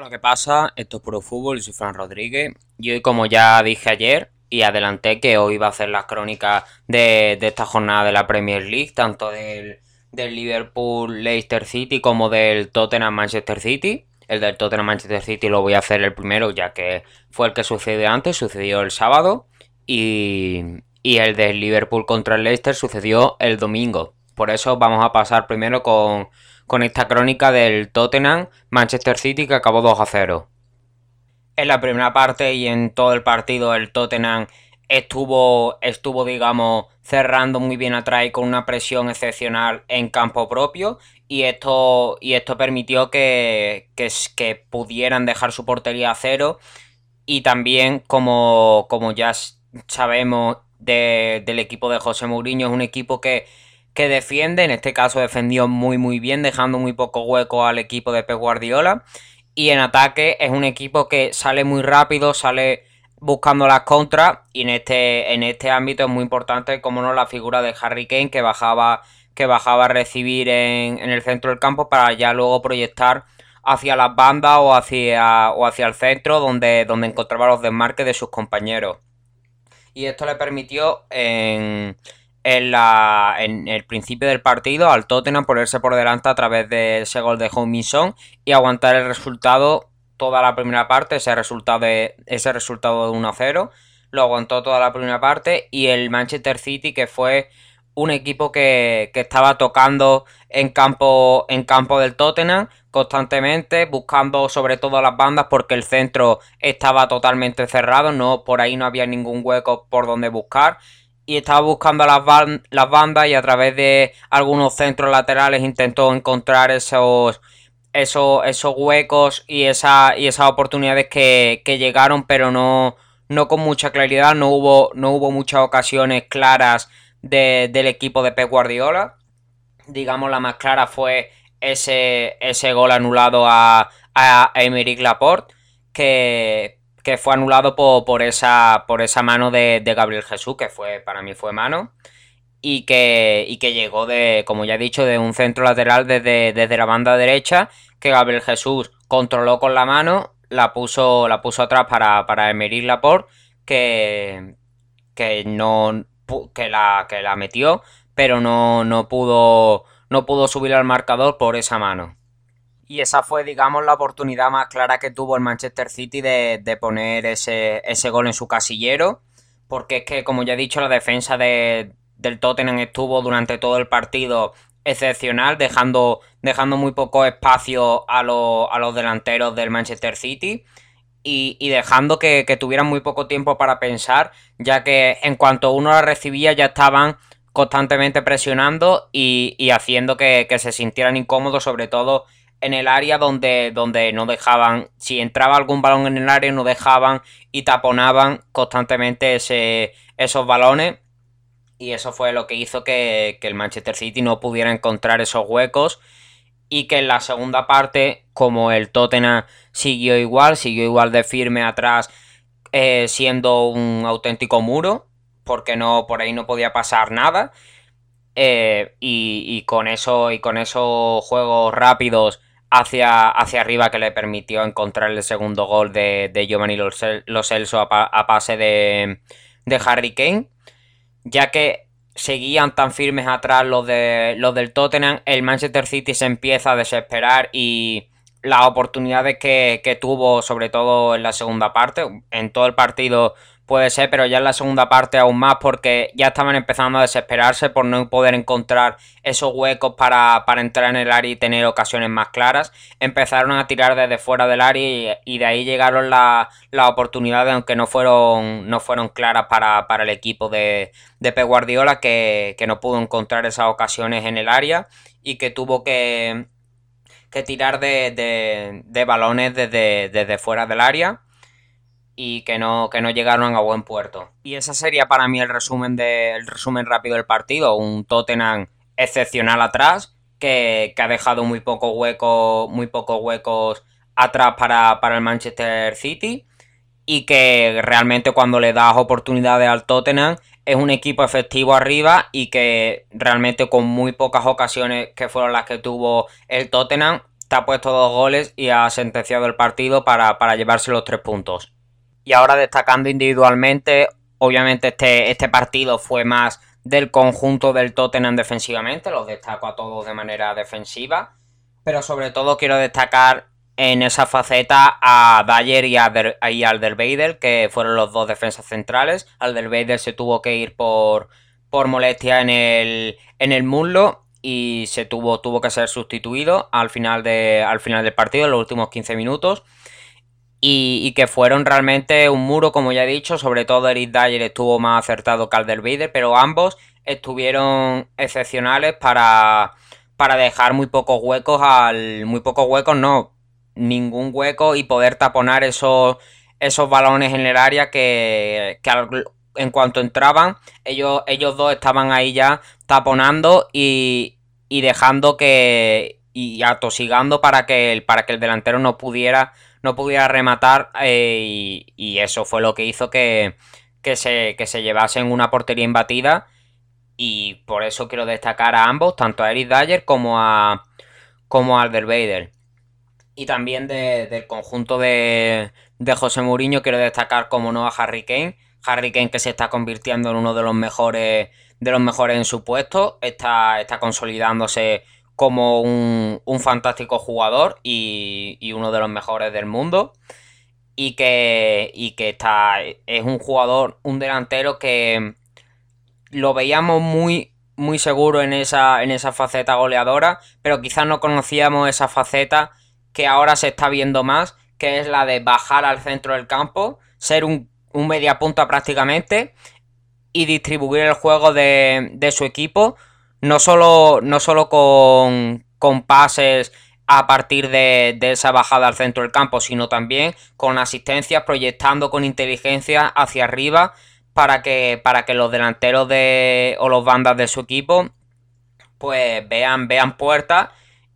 Hola, ¿qué pasa? Esto es Puro Fútbol, soy Fran Rodríguez. Y hoy, como ya dije ayer y adelanté, que hoy va a hacer las crónicas de, esta jornada de la Premier League, tanto del, del Liverpool Leicester City como del Tottenham Manchester City. El del Tottenham Manchester City lo voy a hacer el primero, ya que fue el que sucedió antes, sucedió el sábado. Y el del Liverpool contra el Leicester sucedió el domingo. Por eso vamos a pasar primero con con esta crónica del Tottenham Manchester City que acabó 2 a 0. En la primera parte y en todo el partido el Tottenham estuvo, estuvo digamos, cerrando muy bien atrás y con una presión excepcional en campo propio y esto, y esto permitió que, que, pudieran dejar su portería a cero y también como, como ya sabemos del equipo de José Mourinho es un equipo que que defiende, en este caso defendió muy muy bien, dejando muy poco hueco al equipo de Pep Guardiola. Y en ataque es un equipo que sale muy rápido, sale buscando las contras. Y en este, en este ámbito es muy importante, como no, la figura de Harry Kane que bajaba, que bajaba a recibir en, el centro del campo para ya luego proyectar hacia las bandas o hacia, o hacia el centro donde, donde encontraba los desmarques de sus compañeros. Y esto le permitió en en, la, en el principio del partido al Tottenham ponerse por delante a través de ese gol de Hong y aguantar el resultado toda la primera parte, ese resultado de, ese resultado de 1-0, lo aguantó toda la primera parte y el Manchester City que fue un equipo que, que estaba tocando en campo, en campo del Tottenham constantemente, buscando sobre todo las bandas porque el centro estaba totalmente cerrado, no por ahí no había ningún hueco por donde buscar y estaba buscando las, las bandas y a través de algunos centros laterales intentó encontrar esos, esos, esos huecos y, esa, y esas oportunidades que, llegaron, pero no, no con mucha claridad, no hubo, no hubo muchas ocasiones claras del equipo de Pep Guardiola. Digamos, la más clara fue ese, ese gol anulado a, a Emerick Laporte, que que fue anulado por, esa, por esa mano de, Gabriel Jesús, que fue para mí fue mano, y que, y que llegó de, como ya he dicho, de un centro lateral desde, desde la banda derecha, que Gabriel Jesús controló con la mano, la puso, la puso atrás para, para Emery Laporte, que, que no que la, que la metió, pero no, no pudo no pudo subir al marcador por esa mano. Y esa fue, digamos, la oportunidad más clara que tuvo el Manchester City de, poner ese, gol en su casillero. Porque es que, como ya he dicho, la defensa del Tottenham estuvo durante todo el partido excepcional, dejando, dejando muy poco espacio a, a los delanteros del Manchester City. Y, dejando que, tuvieran muy poco tiempo para pensar, ya que en cuanto uno la recibía ya estaban constantemente presionando y, haciendo que, que, se sintieran incómodos, sobre todo en el área donde, donde no dejaban, si entraba algún balón en el área, no dejaban y taponaban constantemente ese, esos balones. Y eso fue lo que hizo que, el Manchester City no pudiera encontrar esos huecos. Y que en la segunda parte, como el Tottenham siguió igual, siguió igual de firme atrás, eh, siendo un auténtico muro, porque no, por ahí no podía pasar nada. Eh, y, con eso, y con esos juegos rápidos hacia, hacia arriba que le permitió encontrar el segundo gol de, de Giovanni Lo Celso a, pase de, de, Harry Kane. Ya que seguían tan firmes atrás los, de, los del Tottenham, el Manchester City se empieza a desesperar y las oportunidades que, que tuvo, sobre todo en la segunda parte, en todo el partido Puede ser, pero ya en la segunda parte aún más porque ya estaban empezando a desesperarse por no poder encontrar esos huecos para, entrar en el área y tener ocasiones más claras. Empezaron a tirar desde fuera del área y, de ahí llegaron las oportunidades, aunque no fueron, no fueron claras para, el equipo de, de Pep Guardiola, que, no pudo encontrar esas ocasiones en el área y que tuvo que, que tirar de, de, balones desde, desde fuera del área y que no, que no llegaron a buen puerto. Y ese sería para mí el resumen, de, resumen rápido del partido. Un Tottenham excepcional atrás, que, ha dejado muy poco hueco, muy pocos huecos atrás para, para, el Manchester City. Y que realmente cuando le das oportunidades al Tottenham es un equipo efectivo arriba y que realmente con muy pocas ocasiones que fueron las que tuvo el Tottenham te ha puesto dos goles y ha sentenciado el partido para, para llevarse los tres puntos. Y ahora destacando individualmente, obviamente este, este partido fue más del conjunto del Tottenham defensivamente, los destaco a todos de manera defensiva, pero sobre todo quiero destacar en esa faceta a Dyer y, a Der, y Alderweider, que fueron los dos defensas centrales. Alderweider se tuvo que ir por, por molestia en el, en el muslo y se tuvo, tuvo que ser sustituido al final, de, al final del partido, en los últimos 15 minutos. Y, que fueron realmente un muro, como ya he dicho, sobre todo Eric Dyer estuvo más acertado que Alderweider, pero ambos estuvieron excepcionales para, para dejar muy pocos huecos al... muy pocos huecos, no, ningún hueco y poder taponar esos, esos balones en el área que, que en cuanto entraban, ellos, ellos dos estaban ahí ya taponando y, y dejando que. y atosigando para que para que el delantero no pudiera, no pudiera rematar. Eh, y, eso fue lo que hizo que, que, se, que se llevasen una portería imbatida. Y por eso quiero destacar a ambos, tanto a Eric Dyer como a, como a. Y también del conjunto de, de José Mourinho quiero destacar como no a Harry Kane Harry Kane que se está convirtiendo en uno de los mejores de los mejores en su puesto, está, está consolidándose como un, fantástico jugador y, uno de los mejores del mundo. Y que, y que está, es un jugador, un delantero que lo veíamos muy, muy seguro en esa, en esa faceta goleadora, pero quizás no conocíamos esa faceta que ahora se está viendo más, que es la de bajar al centro del campo, ser un un media punta prácticamente y distribuir el juego de, su equipo, no solo, no solo con, con pases a partir de, esa bajada al centro del campo, sino también con asistencias, proyectando con inteligencia hacia arriba para que, para que los delanteros de, o los bandas de su equipo pues vean, vean puertas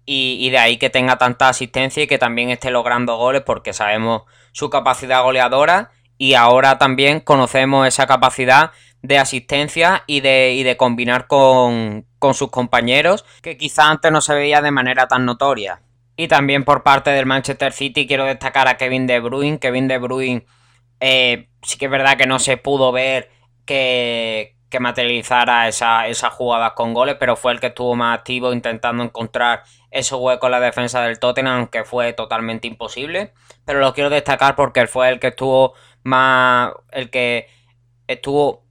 y, y, de ahí que tenga tanta asistencia y que también esté logrando goles porque sabemos su capacidad goleadora y ahora también conocemos esa capacidad de asistencia y de, de combinar con, sus compañeros que quizá antes no se veía de manera tan notoria. Y también por parte del Manchester City quiero destacar a Kevin De Bruyne. Kevin De Bruyne eh, sí que es verdad que no se pudo ver que, que materializara esas esa jugadas con goles, pero fue el que estuvo más activo intentando encontrar esos huecos en la defensa del Tottenham, aunque fue totalmente imposible. Pero lo quiero destacar porque fue el que estuvo más. el que estuvo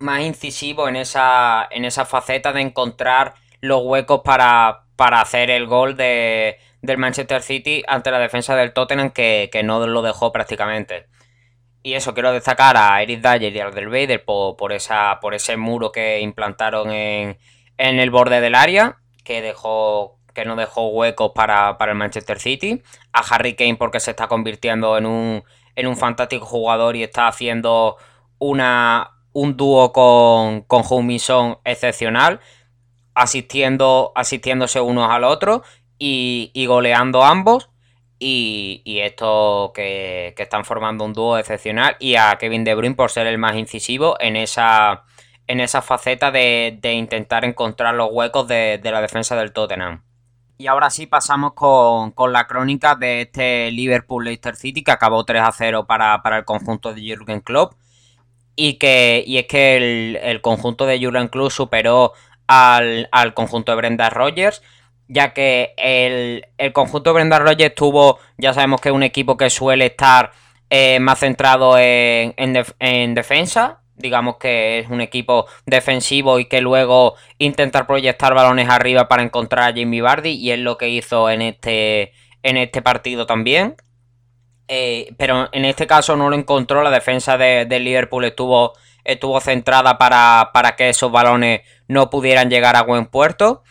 más incisivo en esa, en esa faceta de encontrar los huecos para, para hacer el gol de, del Manchester City ante la defensa del Tottenham que, no lo dejó prácticamente. Y eso, quiero destacar a Eric Dyer y al del por, por, esa, por ese muro que implantaron en, en el borde del área, que dejó que no dejó huecos para, para el Manchester City. A Harry Kane porque se está convirtiendo en un, en un fantástico jugador y está haciendo una, un dúo con, con Son excepcional, asistiendo, asistiéndose unos al otro y, goleando ambos. Y, esto que, están formando un dúo excepcional. Y a Kevin De Bruyne por ser el más incisivo en esa, en esa faceta de, intentar encontrar los huecos de, de la defensa del Tottenham. Y ahora sí pasamos con, la crónica de este Liverpool-Leicester City que acabó 3 a 0 para, el conjunto de Jürgen Klopp. Y, que, y es que el, conjunto de Jürgen Klopp superó al, conjunto de Brenda Rogers. Ya que el, conjunto de Brenda Rogers tuvo, ya sabemos que es un equipo que suele estar eh, más centrado en, en defensa digamos que es un equipo defensivo y que luego intentar proyectar balones arriba para encontrar a Jamie Vardy y es lo que hizo en este, en este partido también. Eh, pero en este caso no lo encontró, la defensa de, Liverpool estuvo, estuvo centrada para, que esos balones no pudieran llegar a buen puerto.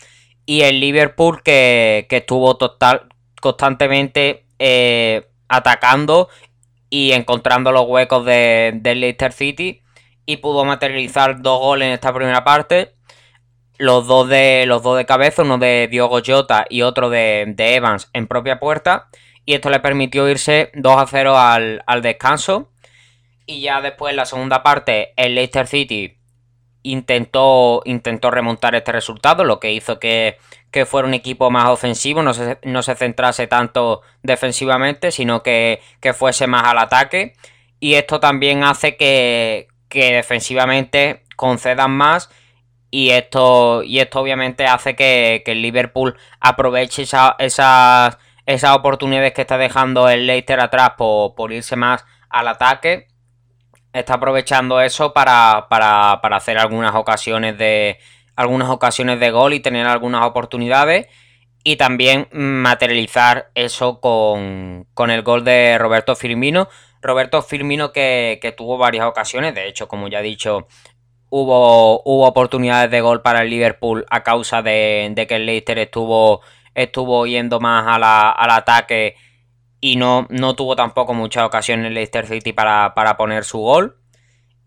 Y el Liverpool que, estuvo total, constantemente eh, atacando y encontrando los huecos de, del Leicester City y pudo materializar dos goles en esta primera parte. Los dos de, los dos de cabeza, uno de Diogo Jota y otro de, Evans en propia puerta. Y esto le permitió irse 2 a 0 al, descanso. Y ya después, en la segunda parte, el Leicester City intentó, intentó remontar este resultado, lo que hizo que, fuera un equipo más ofensivo, no se, no se centrase tanto defensivamente, sino que, fuese más al ataque. Y esto también hace que, defensivamente concedan más. Y esto, y esto obviamente hace que, el Liverpool aproveche esa, esas, esas oportunidades que está dejando el Leicester atrás por, por irse más al ataque está aprovechando eso para, para, para hacer algunas ocasiones de algunas ocasiones de gol y tener algunas oportunidades y también materializar eso con, con el gol de Roberto Firmino. Roberto Firmino que, que, tuvo varias ocasiones, de hecho, como ya he dicho, hubo, hubo oportunidades de gol para el Liverpool a causa de, de que el Leicester estuvo, estuvo yendo más al ataque y no, no tuvo tampoco muchas ocasiones el Leicester City para, poner su gol.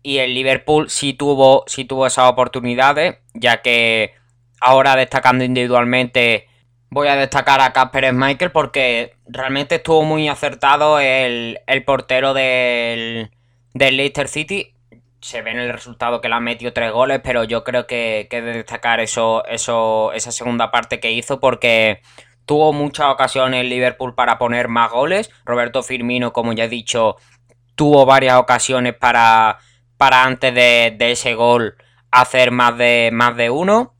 Y el Liverpool sí tuvo, sí tuvo esas oportunidades, ya que ahora destacando individualmente voy a destacar a Casper Michael porque realmente estuvo muy acertado el, portero del, del Leicester City. Se ve en el resultado que le han metido tres goles, pero yo creo que, que de destacar eso, eso, esa segunda parte que hizo porque Tuvo muchas ocasiones Liverpool para poner más goles. Roberto Firmino, como ya he dicho, tuvo varias ocasiones para, para antes de, ese gol hacer más de, más de uno.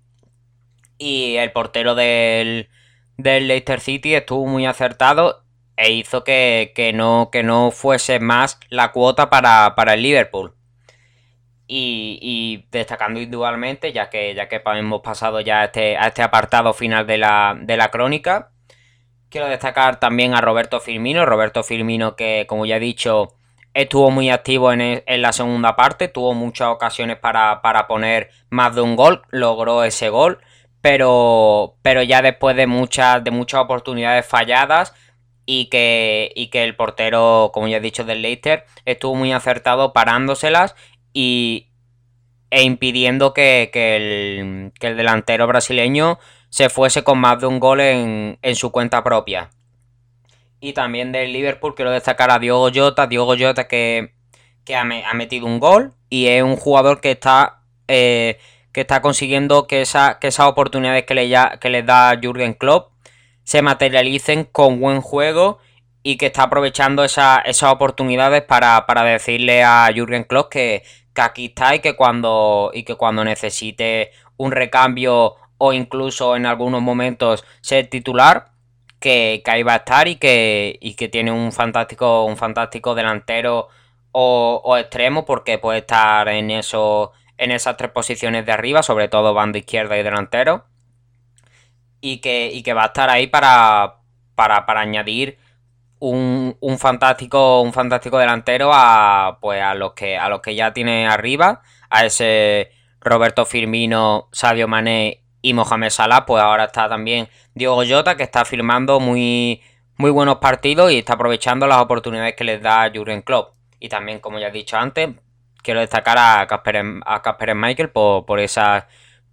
Y el portero del, del Leicester City estuvo muy acertado e hizo que, no, que no fuese más la cuota para, para el Liverpool. Y, destacando individualmente, ya que, ya que hemos pasado ya a este, a este apartado final de la, de la crónica, quiero destacar también a Roberto Firmino. Roberto Firmino que, como ya he dicho, estuvo muy activo en, e, en la segunda parte, tuvo muchas ocasiones para, para, poner más de un gol, logró ese gol, pero, pero ya después de muchas, de muchas oportunidades falladas, y que, y que el portero, como ya he dicho, del Leicester estuvo muy acertado parándoselas y, e impidiendo que, el, el, delantero brasileño se fuese con más de un gol en, su cuenta propia. Y también del Liverpool quiero destacar a Diogo Jota, Diogo Jota que, que ha, metido un gol y es un jugador que está, eh, que está consiguiendo que, esa, que esas oportunidades que le, ya, que da Jürgen Klopp se materialicen con buen juego y que está aprovechando esas oportunidades para, para decirle a Jürgen Klopp que, que aquí está y que cuando, y que cuando necesite un recambio o incluso en algunos momentos ser titular, que, ahí va a estar y que, y que tiene un fantástico, un fantástico delantero o, extremo porque puede estar en, eso, en esas tres posiciones de arriba, sobre todo banda izquierda y delantero. Y que, y que va a estar ahí para, para, para añadir un, un, fantástico un fantástico delantero a pues a los que a los que ya tiene arriba a ese Roberto Firmino Sadio Mané y Mohamed Salah pues ahora está también Diego Jota que está firmando muy muy buenos partidos y está aprovechando las oportunidades que les da Jurgen Klopp. Y también como ya he dicho antes quiero destacar a Casper a Casper Michael por, por esas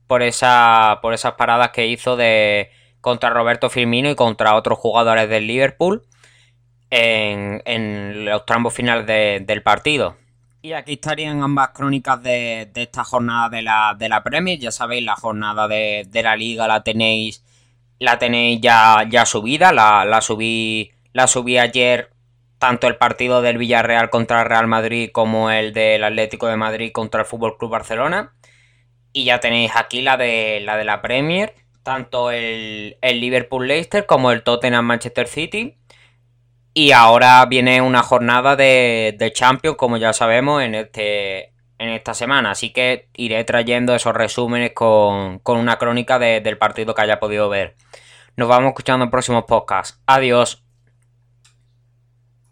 por esa por esas paradas que hizo de contra Roberto Firmino y contra otros jugadores del Liverpool en, los tramos finales del partido. Y aquí estarían ambas crónicas de, esta jornada de la, de la, Premier. Ya sabéis, la jornada de, la liga la tenéis. La tenéis ya, ya subida. La, la, subí. La subí ayer. Tanto el partido del Villarreal contra el Real Madrid como el del Atlético de Madrid contra el Fútbol Club Barcelona. Y ya tenéis aquí la de la de la Premier. Tanto el, el Liverpool Leicester como el Tottenham Manchester City. Y ahora viene una jornada de, Champions, como ya sabemos, en, este, en esta semana. Así que iré trayendo esos resúmenes con, una crónica del partido que haya podido ver. Nos vamos escuchando en próximos podcasts. Adiós.